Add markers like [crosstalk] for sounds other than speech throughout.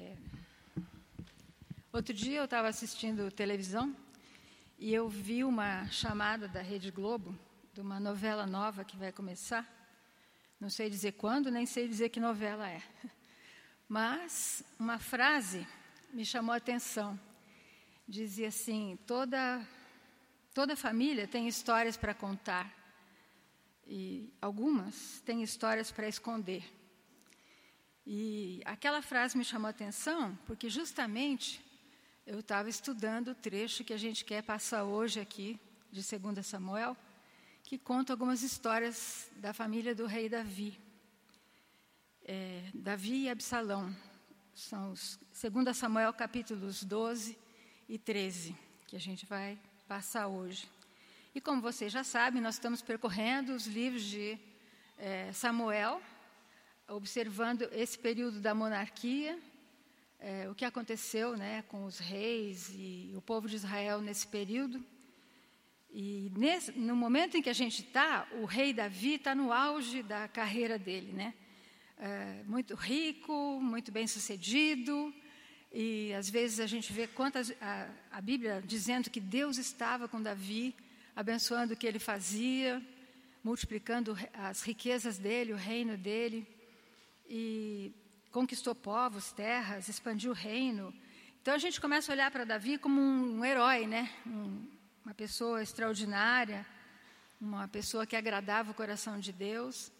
É... Outro dia eu estava assistindo televisão e eu vi uma chamada da Rede Globo de uma novela nova que vai começar. Não sei dizer quando, nem sei dizer que novela é. [laughs] Mas uma frase me chamou a atenção. Dizia assim: toda, toda família tem histórias para contar e algumas têm histórias para esconder. E aquela frase me chamou a atenção porque justamente eu estava estudando o trecho que a gente quer passar hoje aqui, de 2 Samuel, que conta algumas histórias da família do rei Davi. É, Davi e Absalão. São os 2 Samuel capítulos 12 e 13, que a gente vai passar hoje. E como vocês já sabem, nós estamos percorrendo os livros de é, Samuel, observando esse período da monarquia, é, o que aconteceu né, com os reis e o povo de Israel nesse período. E nesse, no momento em que a gente está, o rei Davi está no auge da carreira dele, né? É, muito rico, muito bem sucedido, e às vezes a gente vê quantas a, a Bíblia dizendo que Deus estava com Davi, abençoando o que ele fazia, multiplicando as riquezas dele, o reino dele e conquistou povos, terras, expandiu o reino. Então a gente começa a olhar para Davi como um, herói, né? Um, uma pessoa extraordinária, uma pessoa que agradava o coração de Deus.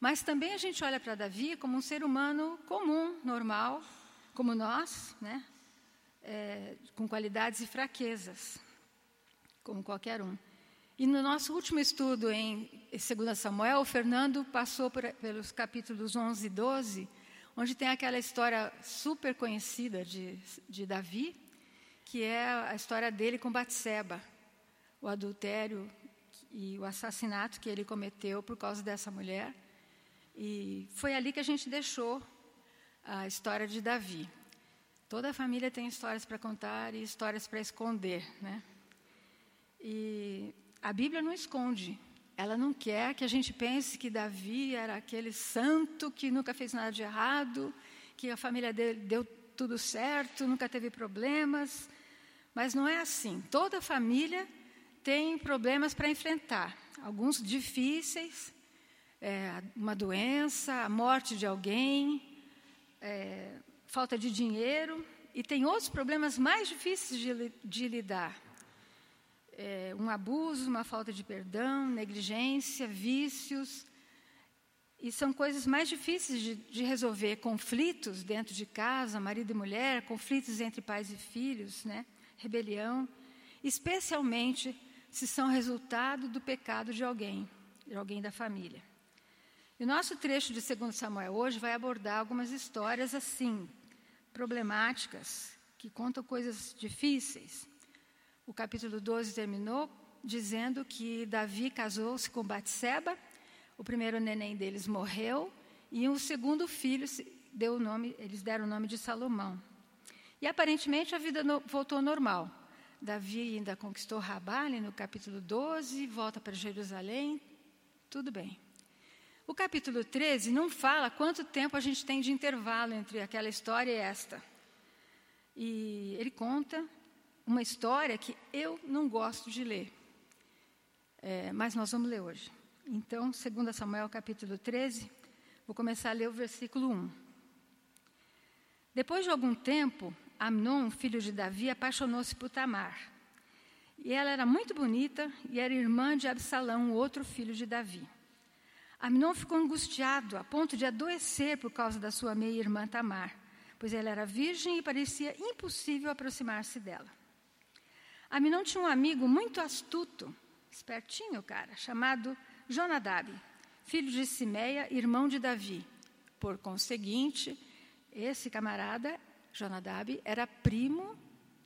Mas também a gente olha para Davi como um ser humano comum, normal, como nós, né? É, com qualidades e fraquezas, como qualquer um. E no nosso último estudo em 2 Samuel, o Fernando passou por, pelos capítulos 11 e 12, onde tem aquela história super conhecida de, de Davi, que é a história dele com Batseba, o adultério e o assassinato que ele cometeu por causa dessa mulher. E foi ali que a gente deixou a história de Davi. Toda a família tem histórias para contar e histórias para esconder, né? E a Bíblia não esconde. Ela não quer que a gente pense que Davi era aquele santo que nunca fez nada de errado, que a família dele deu tudo certo, nunca teve problemas. Mas não é assim. Toda família tem problemas para enfrentar. Alguns difíceis, é, uma doença, a morte de alguém, é, falta de dinheiro, e tem outros problemas mais difíceis de, de lidar é, um abuso, uma falta de perdão, negligência, vícios. E são coisas mais difíceis de, de, resolver, conflitos dentro de casa, marido e mulher, conflitos entre pais e filhos, né? rebelião, especialmente se são resultado do pecado de alguém, de alguém da família. E o nosso trecho de 2 Samuel hoje vai abordar algumas histórias assim, problemáticas, que contam coisas difíceis. O capítulo 12 terminou dizendo que Davi casou-se com Batseba, o primeiro neném deles morreu e o segundo filho deu o nome, eles deram o nome de Salomão. E aparentemente a vida no, voltou normal. Davi ainda conquistou Rabale no capítulo 12, volta para Jerusalém, tudo bem. O capítulo 13 não fala quanto tempo a gente tem de intervalo entre aquela história e esta. E ele conta uma história que eu não gosto de ler, é, mas nós vamos ler hoje. Então, 2 Samuel capítulo 13, vou começar a ler o versículo 1. Depois de algum tempo, Amnon, filho de Davi, apaixonou-se por Tamar. E ela era muito bonita e era irmã de Absalão, outro filho de Davi. Amnon ficou angustiado a ponto de adoecer por causa da sua meia-irmã Tamar, pois ela era virgem e parecia impossível aproximar-se dela. Aminon tinha um amigo muito astuto, espertinho, cara, chamado Jonadab, filho de Simeia, irmão de Davi. Por conseguinte, esse camarada, Jonadab, era primo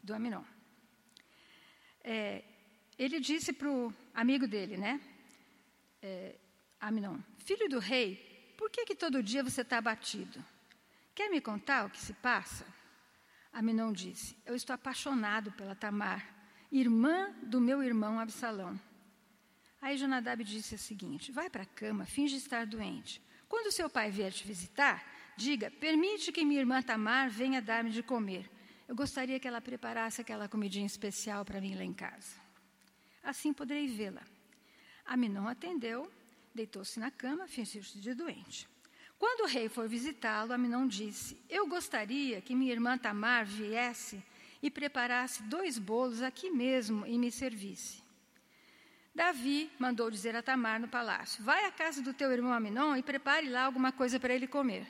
do Aminon. É, ele disse para o amigo dele, né? É, Aminon, filho do rei, por que, que todo dia você está abatido? Quer me contar o que se passa? Aminon disse, eu estou apaixonado pela Tamar, irmã do meu irmão Absalão. Aí Jonadab disse o seguinte: Vai para a cama, finge estar doente. Quando seu pai vier te visitar, diga: permite que minha irmã Tamar venha dar-me de comer. Eu gostaria que ela preparasse aquela comidinha especial para mim lá em casa. Assim poderei vê-la. Aminon atendeu, deitou-se na cama, fingiu-se de doente. Quando o rei foi visitá-lo, Aminon disse: Eu gostaria que minha irmã Tamar viesse e preparasse dois bolos aqui mesmo e me servisse. Davi mandou dizer a Tamar no palácio: Vai à casa do teu irmão Aminon e prepare lá alguma coisa para ele comer.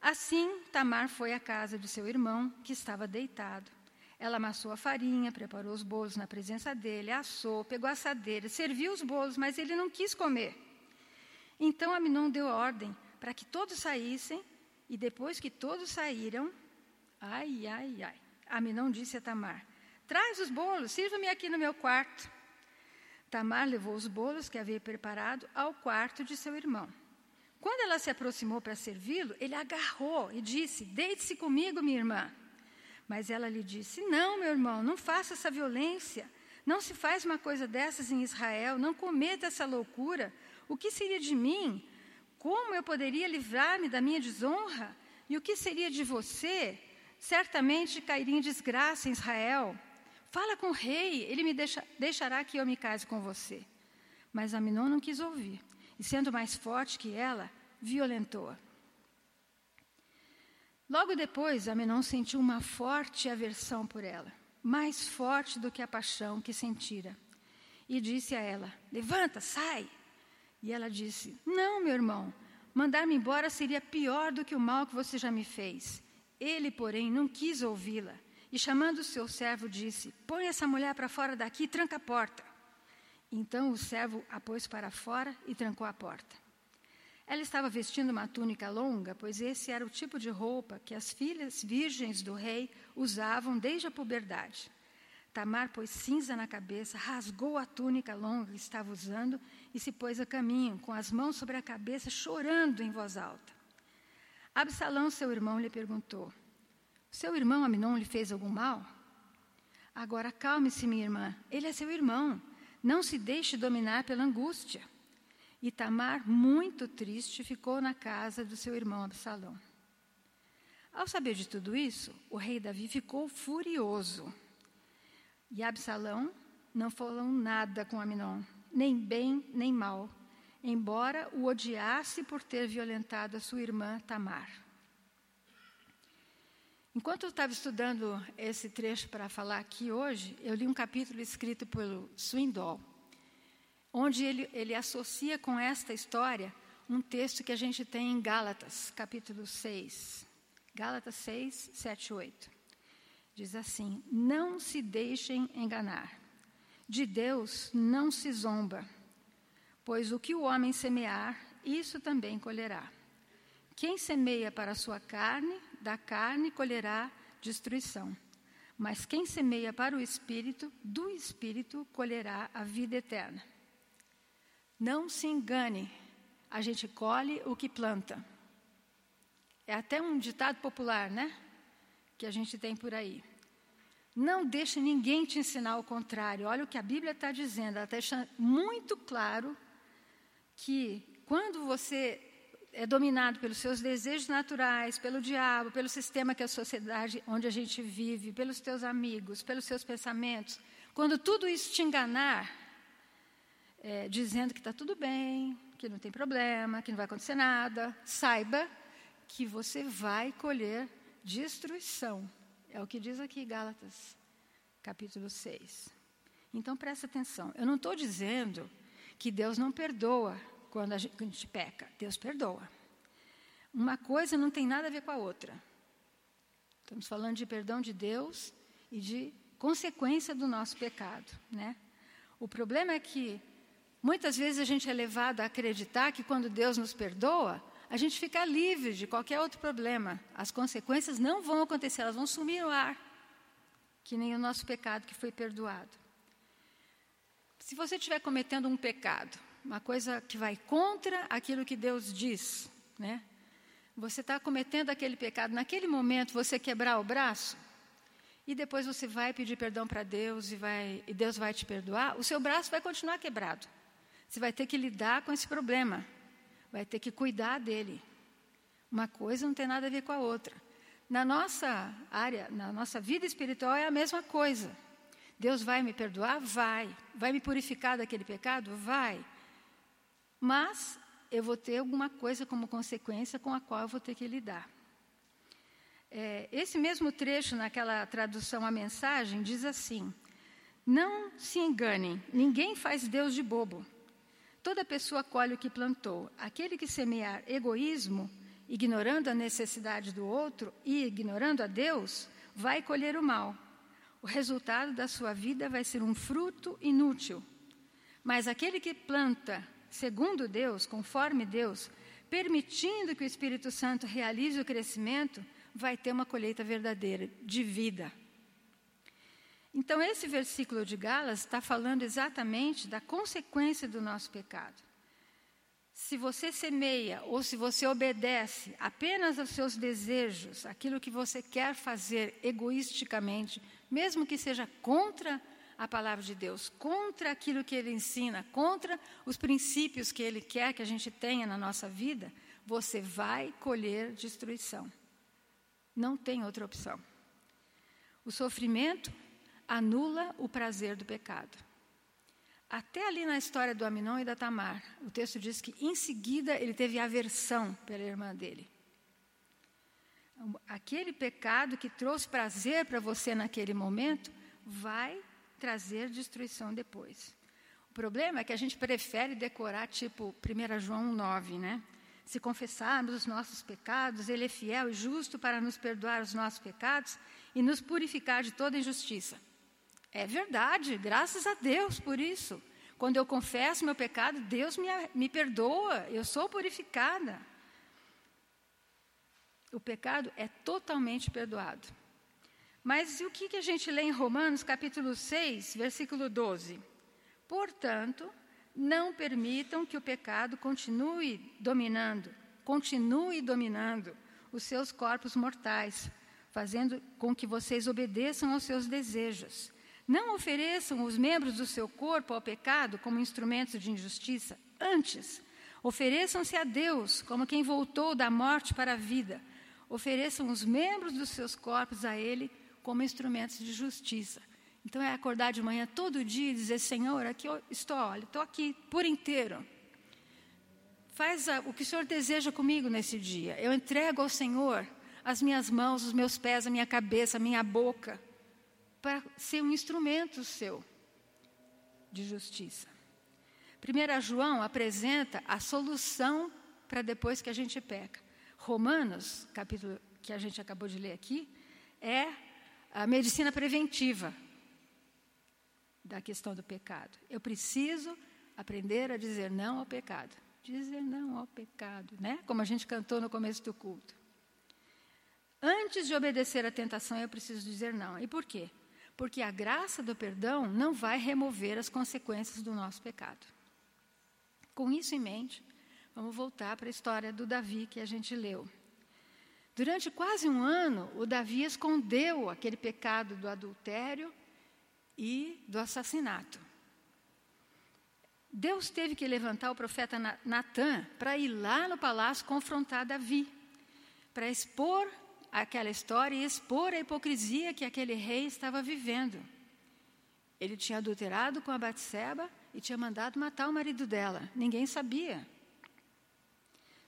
Assim, Tamar foi à casa de seu irmão, que estava deitado. Ela amassou a farinha, preparou os bolos na presença dele, assou, pegou a assadeira, serviu os bolos, mas ele não quis comer. Então Aminon deu ordem para que todos saíssem, e depois que todos saíram, ai, ai, ai, Aminon disse a Tamar: Traz os bolos, sirva-me aqui no meu quarto. Tamar levou os bolos que havia preparado ao quarto de seu irmão. Quando ela se aproximou para servi-lo, ele agarrou e disse: Deite-se comigo, minha irmã. Mas ela lhe disse: Não, meu irmão, não faça essa violência. Não se faz uma coisa dessas em Israel. Não cometa essa loucura. O que seria de mim? Como eu poderia livrar-me da minha desonra? E o que seria de você? Certamente cairia em desgraça em Israel. Fala com o rei, ele me deixa, deixará que eu me case com você. Mas Aminon não quis ouvir, e sendo mais forte que ela, violentou-a. Logo depois, Aminon sentiu uma forte aversão por ela, mais forte do que a paixão que sentira. E disse a ela: Levanta, sai. E ela disse: Não, meu irmão, mandar-me embora seria pior do que o mal que você já me fez. Ele, porém, não quis ouvi-la. E chamando o seu servo, disse: Põe essa mulher para fora daqui e tranca a porta. Então o servo a pôs para fora e trancou a porta. Ela estava vestindo uma túnica longa, pois esse era o tipo de roupa que as filhas virgens do rei usavam desde a puberdade. Tamar pôs cinza na cabeça, rasgou a túnica longa que estava usando e se pôs a caminho, com as mãos sobre a cabeça, chorando em voz alta. Absalão, seu irmão, lhe perguntou: Seu irmão Aminon lhe fez algum mal? Agora calme-se, minha irmã, ele é seu irmão. Não se deixe dominar pela angústia. E Tamar, muito triste, ficou na casa do seu irmão Absalão. Ao saber de tudo isso, o rei Davi ficou furioso. E Absalão não falou nada com Aminon, nem bem nem mal, embora o odiasse por ter violentado a sua irmã Tamar. Enquanto eu estava estudando esse trecho para falar aqui hoje, eu li um capítulo escrito pelo Swindoll, onde ele, ele associa com esta história um texto que a gente tem em Gálatas, capítulo 6. Gálatas 6, 7 8. Diz assim: Não se deixem enganar. De Deus não se zomba, pois o que o homem semear, isso também colherá. Quem semeia para a sua carne, da carne colherá destruição. Mas quem semeia para o espírito, do espírito colherá a vida eterna. Não se engane, a gente colhe o que planta. É até um ditado popular, né? Que a gente tem por aí. Não deixe ninguém te ensinar o contrário. Olha o que a Bíblia está dizendo. Ela está deixando muito claro que quando você é dominado pelos seus desejos naturais, pelo diabo, pelo sistema que é a sociedade onde a gente vive, pelos teus amigos, pelos seus pensamentos, quando tudo isso te enganar, é, dizendo que está tudo bem, que não tem problema, que não vai acontecer nada, saiba que você vai colher destruição. É o que diz aqui Gálatas, capítulo 6. Então presta atenção. Eu não estou dizendo que Deus não perdoa quando a gente, peca. Deus perdoa. Uma coisa não tem nada a ver com a outra. Estamos falando de perdão de Deus e de consequência do nosso pecado, né? O problema é que muitas vezes a gente é levado a acreditar que quando Deus nos perdoa, a gente fica livre de qualquer outro problema. As consequências não vão acontecer, elas vão sumir no ar, que nem o nosso pecado que foi perdoado. Se você estiver cometendo um pecado uma coisa que vai contra aquilo que Deus diz, né? Você está cometendo aquele pecado, naquele momento você quebrar o braço e depois você vai pedir perdão para Deus e, vai, e Deus vai te perdoar, o seu braço vai continuar quebrado. Você vai ter que lidar com esse problema, vai ter que cuidar dele. Uma coisa não tem nada a ver com a outra. Na nossa área, na nossa vida espiritual é a mesma coisa. Deus vai me perdoar? Vai. Vai me purificar daquele pecado? Vai. Mas eu vou ter alguma coisa como consequência com a qual eu vou ter que lidar. É, esse mesmo trecho, naquela tradução a mensagem, diz assim: Não se enganem, ninguém faz Deus de bobo. Toda pessoa colhe o que plantou. Aquele que semear egoísmo, ignorando a necessidade do outro e ignorando a Deus, vai colher o mal. O resultado da sua vida vai ser um fruto inútil. Mas aquele que planta segundo Deus, conforme Deus, permitindo que o Espírito Santo realize o crescimento, vai ter uma colheita verdadeira de vida. Então, esse versículo de Galas está falando exatamente da consequência do nosso pecado. Se você semeia ou se você obedece apenas aos seus desejos, aquilo que você quer fazer egoisticamente, mesmo que seja contra a palavra de Deus, contra aquilo que ele ensina, contra os princípios que ele quer que a gente tenha na nossa vida, você vai colher destruição. Não tem outra opção. O sofrimento anula o prazer do pecado. Até ali na história do Aminon e da Tamar, o texto diz que em seguida ele teve aversão pela irmã dele. Aquele pecado que trouxe prazer para você naquele momento vai trazer destruição depois. O problema é que a gente prefere decorar tipo 1 João 9, né? Se confessarmos os nossos pecados, Ele é fiel e justo para nos perdoar os nossos pecados e nos purificar de toda injustiça. É verdade, graças a Deus por isso. Quando eu confesso meu pecado, Deus me, me perdoa, eu sou purificada. O pecado é totalmente perdoado. Mas e o que, que a gente lê em Romanos, capítulo 6, versículo 12? Portanto, não permitam que o pecado continue dominando, continue dominando os seus corpos mortais, fazendo com que vocês obedeçam aos seus desejos. Não ofereçam os membros do seu corpo ao pecado como instrumentos de injustiça. Antes, ofereçam-se a Deus como quem voltou da morte para a vida. Ofereçam os membros dos seus corpos a Ele como instrumentos de justiça. Então é acordar de manhã todo dia e dizer: Senhor, aqui eu estou, olha, estou aqui por inteiro. Faz a, o que o Senhor deseja comigo nesse dia. Eu entrego ao Senhor as minhas mãos, os meus pés, a minha cabeça, a minha boca, para ser um instrumento seu de justiça. 1 João apresenta a solução para depois que a gente peca. Romanos, capítulo que a gente acabou de ler aqui, é a medicina preventiva da questão do pecado. Eu preciso aprender a dizer não ao pecado. Dizer não ao pecado, né? Como a gente cantou no começo do culto. Antes de obedecer à tentação, eu preciso dizer não. E por quê? Porque a graça do perdão não vai remover as consequências do nosso pecado. Com isso em mente, vamos voltar para a história do Davi que a gente leu. Durante quase um ano, o Davi escondeu aquele pecado do adultério e do assassinato. Deus teve que levantar o profeta Natã para ir lá no palácio confrontar Davi, para expor aquela história e expor a hipocrisia que aquele rei estava vivendo. Ele tinha adulterado com a Batseba e tinha mandado matar o marido dela. Ninguém sabia.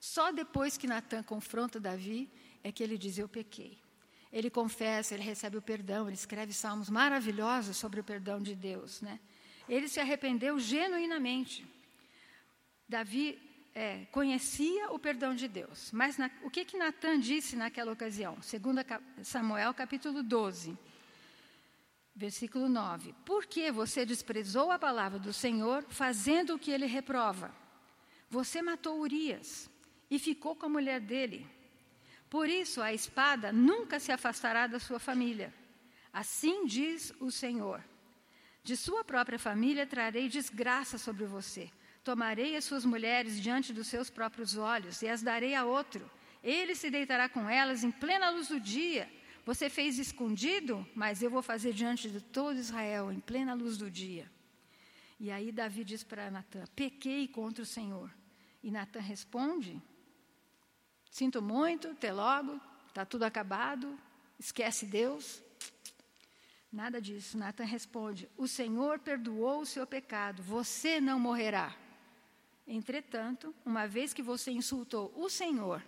Só depois que Natã confronta Davi, é que ele diz: Eu pequei. Ele confessa, ele recebe o perdão, ele escreve salmos maravilhosos sobre o perdão de Deus. Né? Ele se arrependeu genuinamente. Davi é, conhecia o perdão de Deus. Mas na, o que, que Natan disse naquela ocasião? 2 Samuel capítulo 12, versículo 9. Por que você desprezou a palavra do Senhor, fazendo o que ele reprova? Você matou Urias e ficou com a mulher dele. Por isso a espada nunca se afastará da sua família. Assim diz o Senhor. De sua própria família trarei desgraça sobre você. Tomarei as suas mulheres diante dos seus próprios olhos e as darei a outro. Ele se deitará com elas em plena luz do dia. Você fez escondido, mas eu vou fazer diante de todo Israel, em plena luz do dia. E aí Davi diz para Natan: Pequei contra o Senhor. E Natan responde: Sinto muito, até logo, está tudo acabado, esquece Deus. Nada disso. Natan responde: O Senhor perdoou o seu pecado, você não morrerá. Entretanto, uma vez que você insultou o Senhor,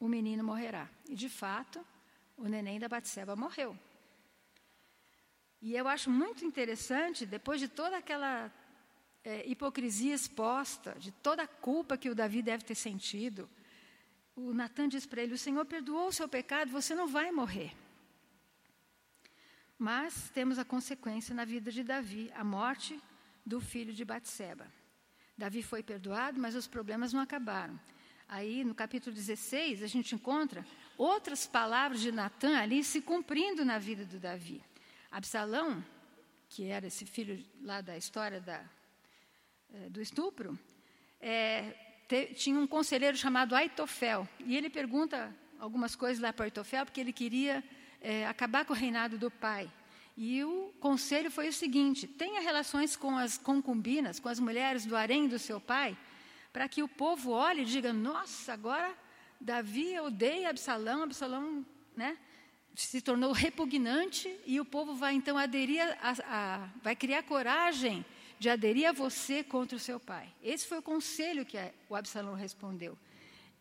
o menino morrerá. E de fato, o neném da Batseba morreu. E eu acho muito interessante, depois de toda aquela é, hipocrisia exposta, de toda a culpa que o Davi deve ter sentido, o Natan diz para ele: O Senhor perdoou o seu pecado, você não vai morrer. Mas temos a consequência na vida de Davi, a morte do filho de Batseba. Davi foi perdoado, mas os problemas não acabaram. Aí, no capítulo 16, a gente encontra outras palavras de Natan ali se cumprindo na vida do Davi. Absalão, que era esse filho lá da história da, eh, do estupro, é, te, tinha um conselheiro chamado Aitofel. E ele pergunta algumas coisas lá para Aitofel, porque ele queria é, acabar com o reinado do pai. E o conselho foi o seguinte: tenha relações com as concubinas, com as mulheres do harém do seu pai, para que o povo olhe e diga: nossa, agora Davi odeia Absalão, Absalão né, se tornou repugnante e o povo vai então aderir, a, a, vai criar coragem de aderir a você contra o seu pai. Esse foi o conselho que o Absalão respondeu,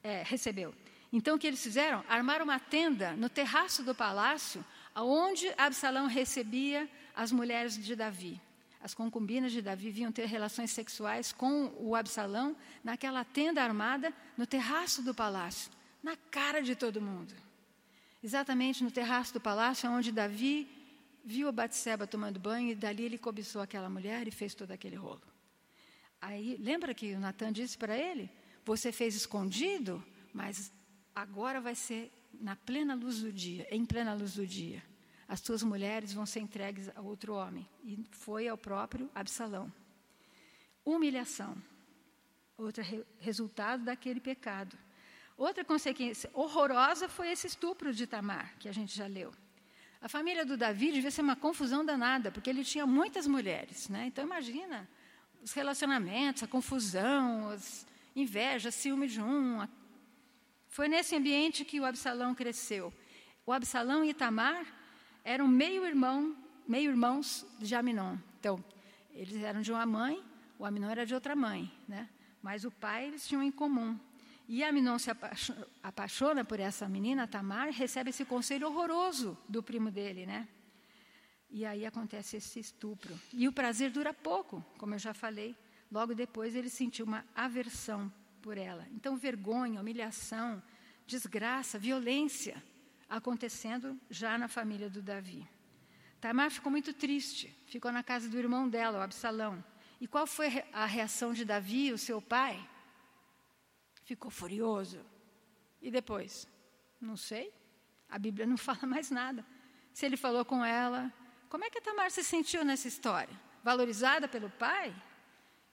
é, recebeu. Então o que eles fizeram? Armaram uma tenda no terraço do palácio aonde Absalão recebia as mulheres de Davi. As concubinas de Davi vinham ter relações sexuais com o Absalão naquela tenda armada no terraço do palácio, na cara de todo mundo. Exatamente no terraço do palácio, onde Davi viu a Batseba tomando banho e dali ele cobiçou aquela mulher e fez todo aquele rolo. Aí, lembra que o Natan disse para ele: Você fez escondido, mas agora vai ser na plena luz do dia, em plena luz do dia, as tuas mulheres vão ser entregues a outro homem. E foi ao próprio Absalão. Humilhação. Outro re resultado daquele pecado. Outra consequência horrorosa foi esse estupro de Tamar, que a gente já leu. A família do Davi devia ser uma confusão danada, porque ele tinha muitas mulheres. Né? Então, imagina os relacionamentos, a confusão, as invejas, ciúme de um, foi nesse ambiente que o Absalão cresceu. O Absalão e Itamar eram meio-irmão, meio-irmãos de Aminon. Então, eles eram de uma mãe, o Aminon era de outra mãe, né? Mas o pai eles tinham em comum. E Aminon se apaixona por essa menina, Tamar, recebe esse conselho horroroso do primo dele, né? E aí acontece esse estupro. E o prazer dura pouco, como eu já falei. Logo depois ele sentiu uma aversão por ela. Então, vergonha, humilhação, desgraça, violência acontecendo já na família do Davi. Tamar ficou muito triste, ficou na casa do irmão dela, o Absalão. E qual foi a reação de Davi, o seu pai? Ficou furioso. E depois? Não sei. A Bíblia não [laughs] fala mais nada. Se ele falou com ela, como é que Tamar se sentiu nessa história? Valorizada pelo pai?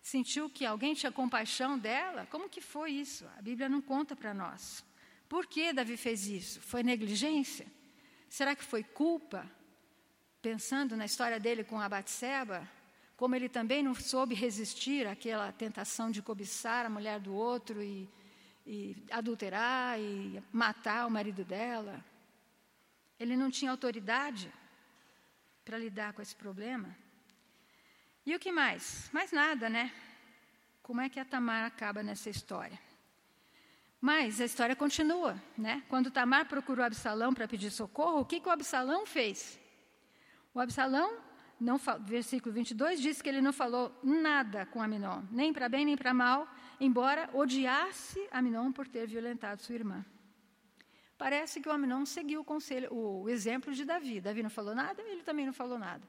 sentiu que alguém tinha compaixão dela? Como que foi isso? A Bíblia não conta para nós. Por que Davi fez isso? Foi negligência? Será que foi culpa? Pensando na história dele com a Batseba, como ele também não soube resistir àquela tentação de cobiçar a mulher do outro e, e adulterar e matar o marido dela. Ele não tinha autoridade para lidar com esse problema. E o que mais? Mais nada, né? Como é que a Tamar acaba nessa história? Mas a história continua, né? Quando Tamar procurou Absalão para pedir socorro, o que, que o Absalão fez? O Absalão, não, versículo 22, diz que ele não falou nada com Aminon, nem para bem nem para mal, embora odiasse Aminon por ter violentado sua irmã. Parece que o Aminon seguiu o, conselho, o exemplo de Davi. Davi não falou nada, ele também não falou nada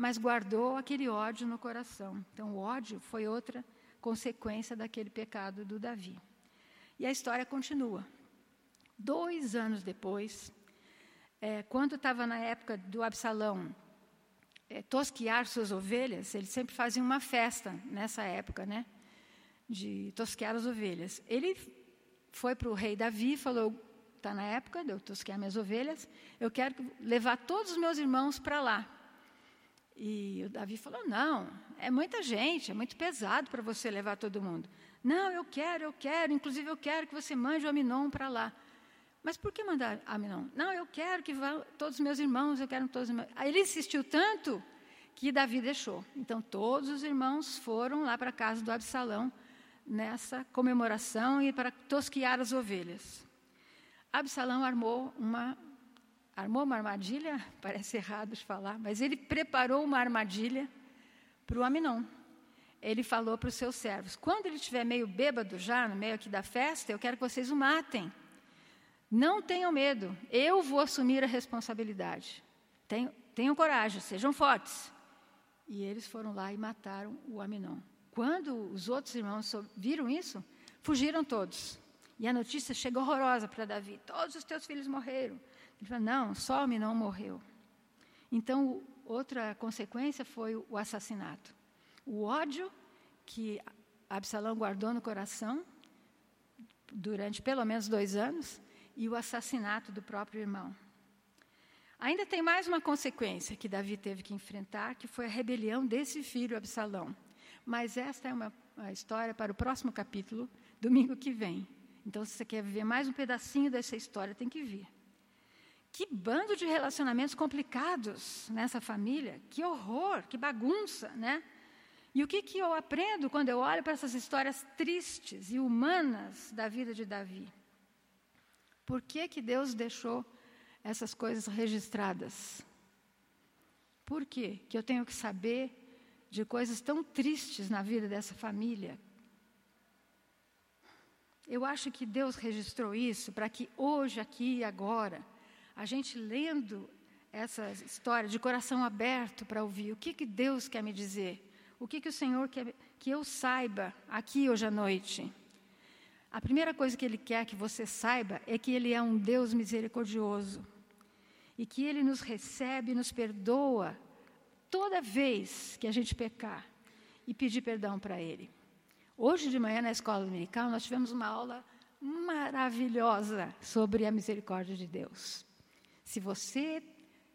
mas guardou aquele ódio no coração. Então, o ódio foi outra consequência daquele pecado do Davi. E a história continua. Dois anos depois, é, quando estava na época do Absalão é, tosquiar suas ovelhas, ele sempre fazia uma festa nessa época, né? De tosquear as ovelhas. Ele foi para o rei Davi e falou: está na época de eu tosquear minhas ovelhas, eu quero levar todos os meus irmãos para lá. E o Davi falou: Não, é muita gente, é muito pesado para você levar todo mundo. Não, eu quero, eu quero, inclusive eu quero que você mande o Aminon para lá. Mas por que mandar Aminon? Não, eu quero que vá todos os meus irmãos, eu quero todos os meus... Aí ele insistiu tanto que Davi deixou. Então todos os irmãos foram lá para a casa do Absalão nessa comemoração e para tosquiar as ovelhas. Absalão armou uma armou uma armadilha, [laughs] parece errado de falar, mas ele preparou uma armadilha para o Aminon ele falou para os seus servos: quando ele estiver meio bêbado já, no meio aqui da festa, eu quero que vocês o matem. Não tenham medo, eu vou assumir a responsabilidade. Tenham, tenham coragem, sejam fortes. E eles foram lá e mataram o Aminon. Quando os outros irmãos viram isso, fugiram todos. E a notícia chegou horrorosa para Davi: todos os teus filhos morreram. Ele falou: não, só Aminon morreu. Então, outra consequência foi o assassinato o ódio que Absalão guardou no coração durante pelo menos dois anos e o assassinato do próprio irmão. Ainda tem mais uma consequência que Davi teve que enfrentar, que foi a rebelião desse filho Absalão. Mas esta é uma, uma história para o próximo capítulo, domingo que vem. Então, se você quer ver mais um pedacinho dessa história, tem que vir. Que bando de relacionamentos complicados nessa família, que horror, que bagunça, né? E o que, que eu aprendo quando eu olho para essas histórias tristes e humanas da vida de Davi? Por que, que Deus deixou essas coisas registradas? Por quê? que eu tenho que saber de coisas tão tristes na vida dessa família? Eu acho que Deus registrou isso para que hoje, aqui e agora, a gente lendo essa história de coração aberto para ouvir o que, que Deus quer me dizer o que, que o Senhor quer que eu saiba aqui hoje à noite? A primeira coisa que Ele quer que você saiba é que Ele é um Deus misericordioso e que Ele nos recebe nos perdoa toda vez que a gente pecar e pedir perdão para Ele. Hoje de manhã, na escola dominical, nós tivemos uma aula maravilhosa sobre a misericórdia de Deus. Se você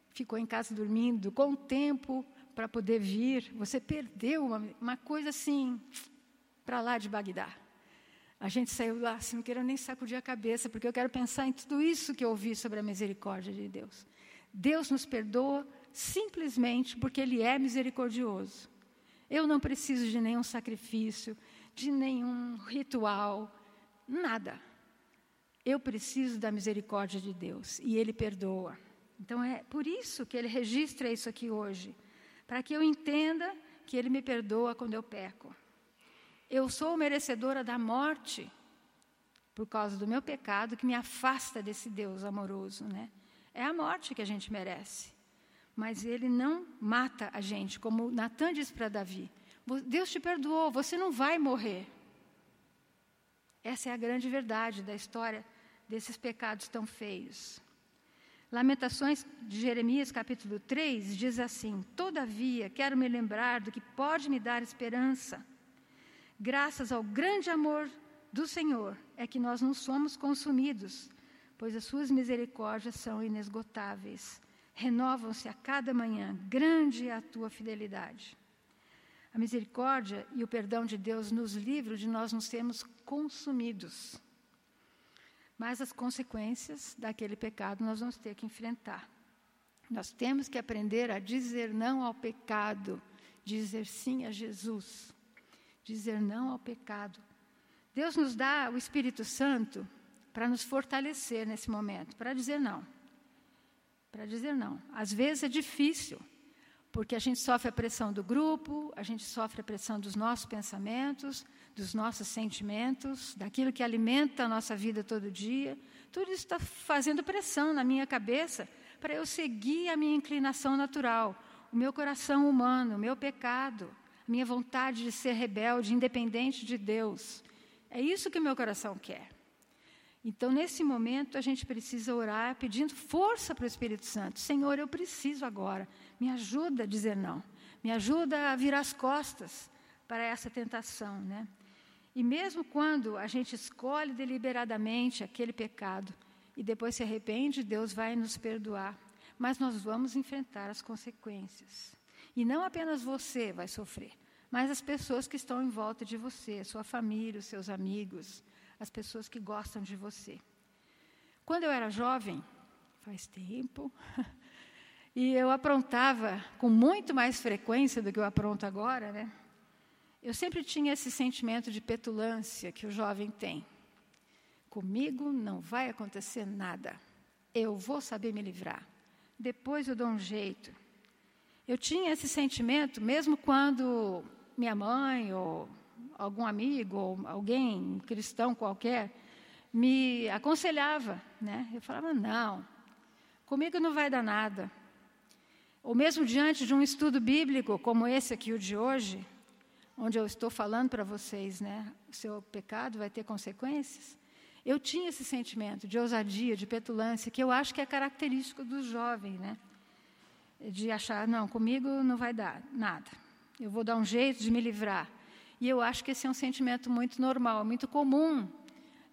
ficou em casa dormindo com tempo para poder vir, você perdeu uma, uma coisa assim, para lá de Bagdá. A gente saiu lá assim, não quero nem sacudir a cabeça, porque eu quero pensar em tudo isso que eu ouvi sobre a misericórdia de Deus. Deus nos perdoa simplesmente porque Ele é misericordioso. Eu não preciso de nenhum sacrifício, de nenhum ritual, nada. Eu preciso da misericórdia de Deus e Ele perdoa. Então é por isso que Ele registra isso aqui hoje para que eu entenda que Ele me perdoa quando eu peco. Eu sou merecedora da morte por causa do meu pecado que me afasta desse Deus amoroso, né? É a morte que a gente merece. Mas ele não mata a gente, como Natan disse para Davi: Deus te perdoou, você não vai morrer. Essa é a grande verdade da história desses pecados tão feios. Lamentações de Jeremias, capítulo 3, diz assim: Todavia, quero me lembrar do que pode me dar esperança. Graças ao grande amor do Senhor é que nós não somos consumidos, pois as suas misericórdias são inesgotáveis. Renovam-se a cada manhã, grande é a tua fidelidade. A misericórdia e o perdão de Deus nos livram de nós não sermos consumidos. Mas as consequências daquele pecado nós vamos ter que enfrentar. Nós temos que aprender a dizer não ao pecado, dizer sim a Jesus, dizer não ao pecado. Deus nos dá o Espírito Santo para nos fortalecer nesse momento, para dizer não. Para dizer não. Às vezes é difícil, porque a gente sofre a pressão do grupo, a gente sofre a pressão dos nossos pensamentos, dos nossos sentimentos, daquilo que alimenta a nossa vida todo dia. Tudo isso está fazendo pressão na minha cabeça para eu seguir a minha inclinação natural, o meu coração humano, o meu pecado, a minha vontade de ser rebelde, independente de Deus. É isso que o meu coração quer. Então, nesse momento, a gente precisa orar pedindo força para o Espírito Santo. Senhor, eu preciso agora. Me ajuda a dizer não. Me ajuda a virar as costas para essa tentação, né? E mesmo quando a gente escolhe deliberadamente aquele pecado e depois se arrepende, Deus vai nos perdoar. Mas nós vamos enfrentar as consequências. E não apenas você vai sofrer, mas as pessoas que estão em volta de você, sua família, os seus amigos, as pessoas que gostam de você. Quando eu era jovem, faz tempo, [laughs] e eu aprontava com muito mais frequência do que eu apronto agora, né? Eu sempre tinha esse sentimento de petulância que o jovem tem. Comigo não vai acontecer nada. Eu vou saber me livrar. Depois eu dou um jeito. Eu tinha esse sentimento mesmo quando minha mãe ou algum amigo ou alguém cristão qualquer me aconselhava, né? Eu falava: "Não. Comigo não vai dar nada". Ou mesmo diante de um estudo bíblico como esse aqui o de hoje, onde eu estou falando para vocês, né? O seu pecado vai ter consequências. Eu tinha esse sentimento de ousadia, de petulância, que eu acho que é característico do jovem, né? De achar, não, comigo não vai dar nada. Eu vou dar um jeito de me livrar. E eu acho que esse é um sentimento muito normal, muito comum,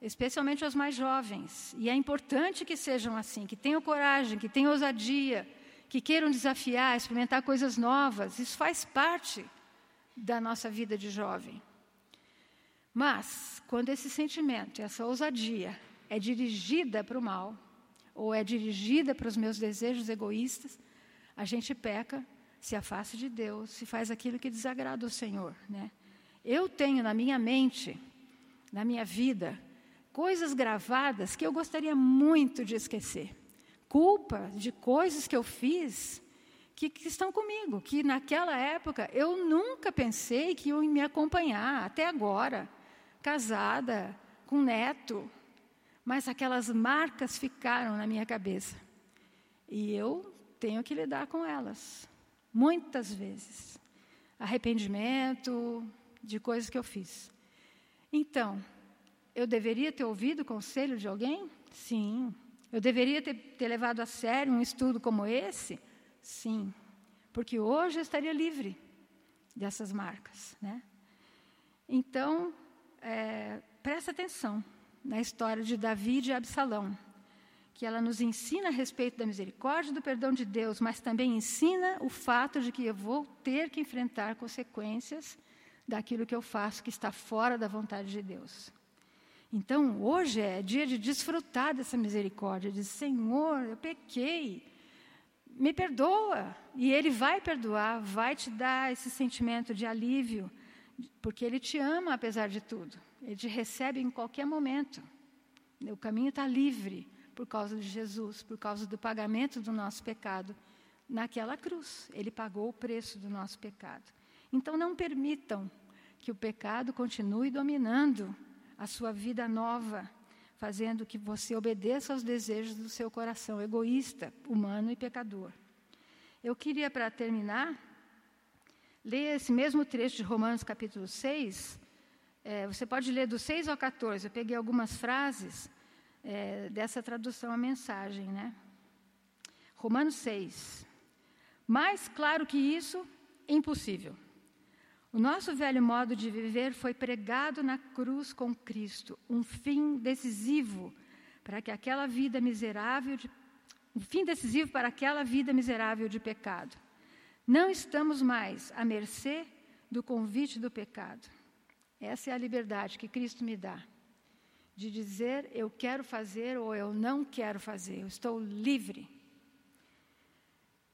especialmente aos mais jovens. E é importante que sejam assim, que tenham coragem, que tenham ousadia, que queiram desafiar, experimentar coisas novas. Isso faz parte da nossa vida de jovem. Mas, quando esse sentimento, essa ousadia, é dirigida para o mal, ou é dirigida para os meus desejos egoístas, a gente peca, se afasta de Deus, se faz aquilo que desagrada o Senhor. Né? Eu tenho na minha mente, na minha vida, coisas gravadas que eu gostaria muito de esquecer. Culpa de coisas que eu fiz que, que, estão comigo, que naquela época eu nunca pensei que iam me acompanhar, até agora, casada, com neto, mas aquelas marcas ficaram na minha cabeça. E eu tenho que lidar com elas, muitas vezes. Arrependimento de coisas que eu fiz. Então, eu deveria ter ouvido o conselho de alguém? Sim. Eu deveria ter, ter levado a sério um estudo como esse? Sim, porque hoje eu estaria livre dessas marcas. Né? Então, é, presta atenção na história de Davi e Absalão, que ela nos ensina a respeito da misericórdia e do perdão de Deus, mas também ensina o fato de que eu vou ter que enfrentar consequências daquilo que eu faço que está fora da vontade de Deus. Então, hoje é dia de desfrutar dessa misericórdia, de Senhor, eu pequei, me perdoa. E Ele vai perdoar, vai te dar esse sentimento de alívio, porque Ele te ama apesar de tudo. Ele te recebe em qualquer momento. O caminho está livre por causa de Jesus, por causa do pagamento do nosso pecado naquela cruz. Ele pagou o preço do nosso pecado. Então não permitam que o pecado continue dominando a sua vida nova fazendo que você obedeça aos desejos do seu coração egoísta, humano e pecador. Eu queria, para terminar, ler esse mesmo trecho de Romanos capítulo 6. É, você pode ler do 6 ao 14. Eu peguei algumas frases é, dessa tradução à mensagem. Né? Romanos 6. Mais claro que isso, impossível. O nosso velho modo de viver foi pregado na cruz com Cristo, um fim decisivo para que aquela vida miserável de, um fim decisivo para aquela vida miserável de pecado. Não estamos mais à mercê do convite do pecado. Essa é a liberdade que Cristo me dá. De dizer eu quero fazer ou eu não quero fazer. Eu estou livre.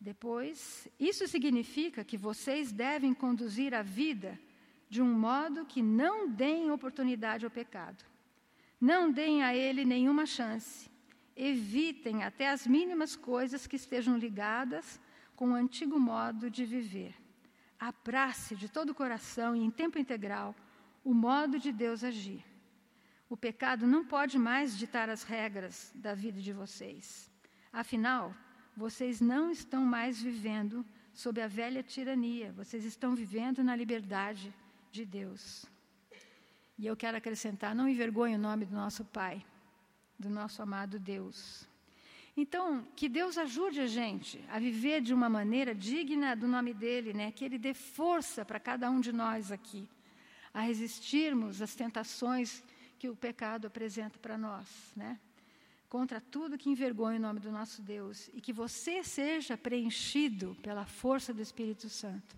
Depois, isso significa que vocês devem conduzir a vida de um modo que não deem oportunidade ao pecado. Não deem a ele nenhuma chance. Evitem até as mínimas coisas que estejam ligadas com o antigo modo de viver. Abrace de todo o coração e em tempo integral o modo de Deus agir. O pecado não pode mais ditar as regras da vida de vocês. Afinal, vocês não estão mais vivendo sob a velha tirania, vocês estão vivendo na liberdade de Deus. E eu quero acrescentar: não envergonhe o nome do nosso Pai, do nosso amado Deus. Então, que Deus ajude a gente a viver de uma maneira digna do nome dele, né? Que ele dê força para cada um de nós aqui a resistirmos às tentações que o pecado apresenta para nós, né? Contra tudo que envergonha o nome do nosso Deus e que você seja preenchido pela força do Espírito Santo.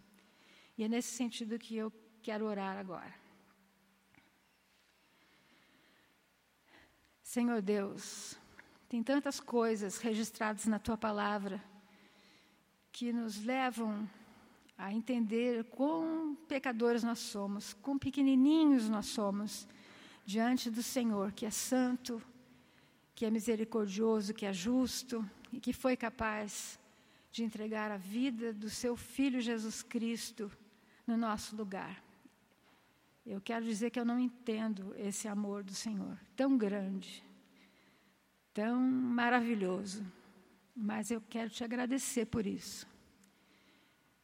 E é nesse sentido que eu quero orar agora. Senhor Deus, tem tantas coisas registradas na tua palavra que nos levam a entender quão pecadores nós somos, quão pequenininhos nós somos diante do Senhor, que é santo, que é misericordioso, que é justo e que foi capaz de entregar a vida do seu Filho Jesus Cristo no nosso lugar. Eu quero dizer que eu não entendo esse amor do Senhor, tão grande, tão maravilhoso, mas eu quero te agradecer por isso.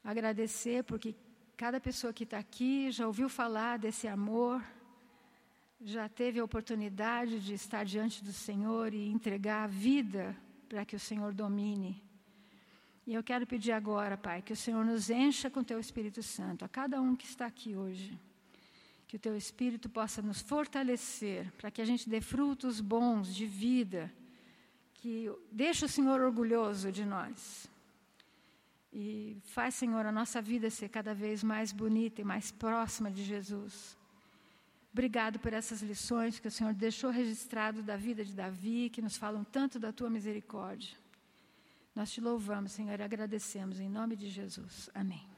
Agradecer porque cada pessoa que está aqui já ouviu falar desse amor, já teve a oportunidade de estar diante do Senhor e entregar a vida para que o Senhor domine. E eu quero pedir agora, Pai, que o Senhor nos encha com Teu Espírito Santo, a cada um que está aqui hoje. Que o Teu Espírito possa nos fortalecer, para que a gente dê frutos bons de vida, que deixe o Senhor orgulhoso de nós. E faz, Senhor, a nossa vida ser cada vez mais bonita e mais próxima de Jesus. Obrigado por essas lições que o Senhor deixou registrado da vida de Davi, que nos falam tanto da tua misericórdia. Nós te louvamos, Senhor, e agradecemos em nome de Jesus. Amém.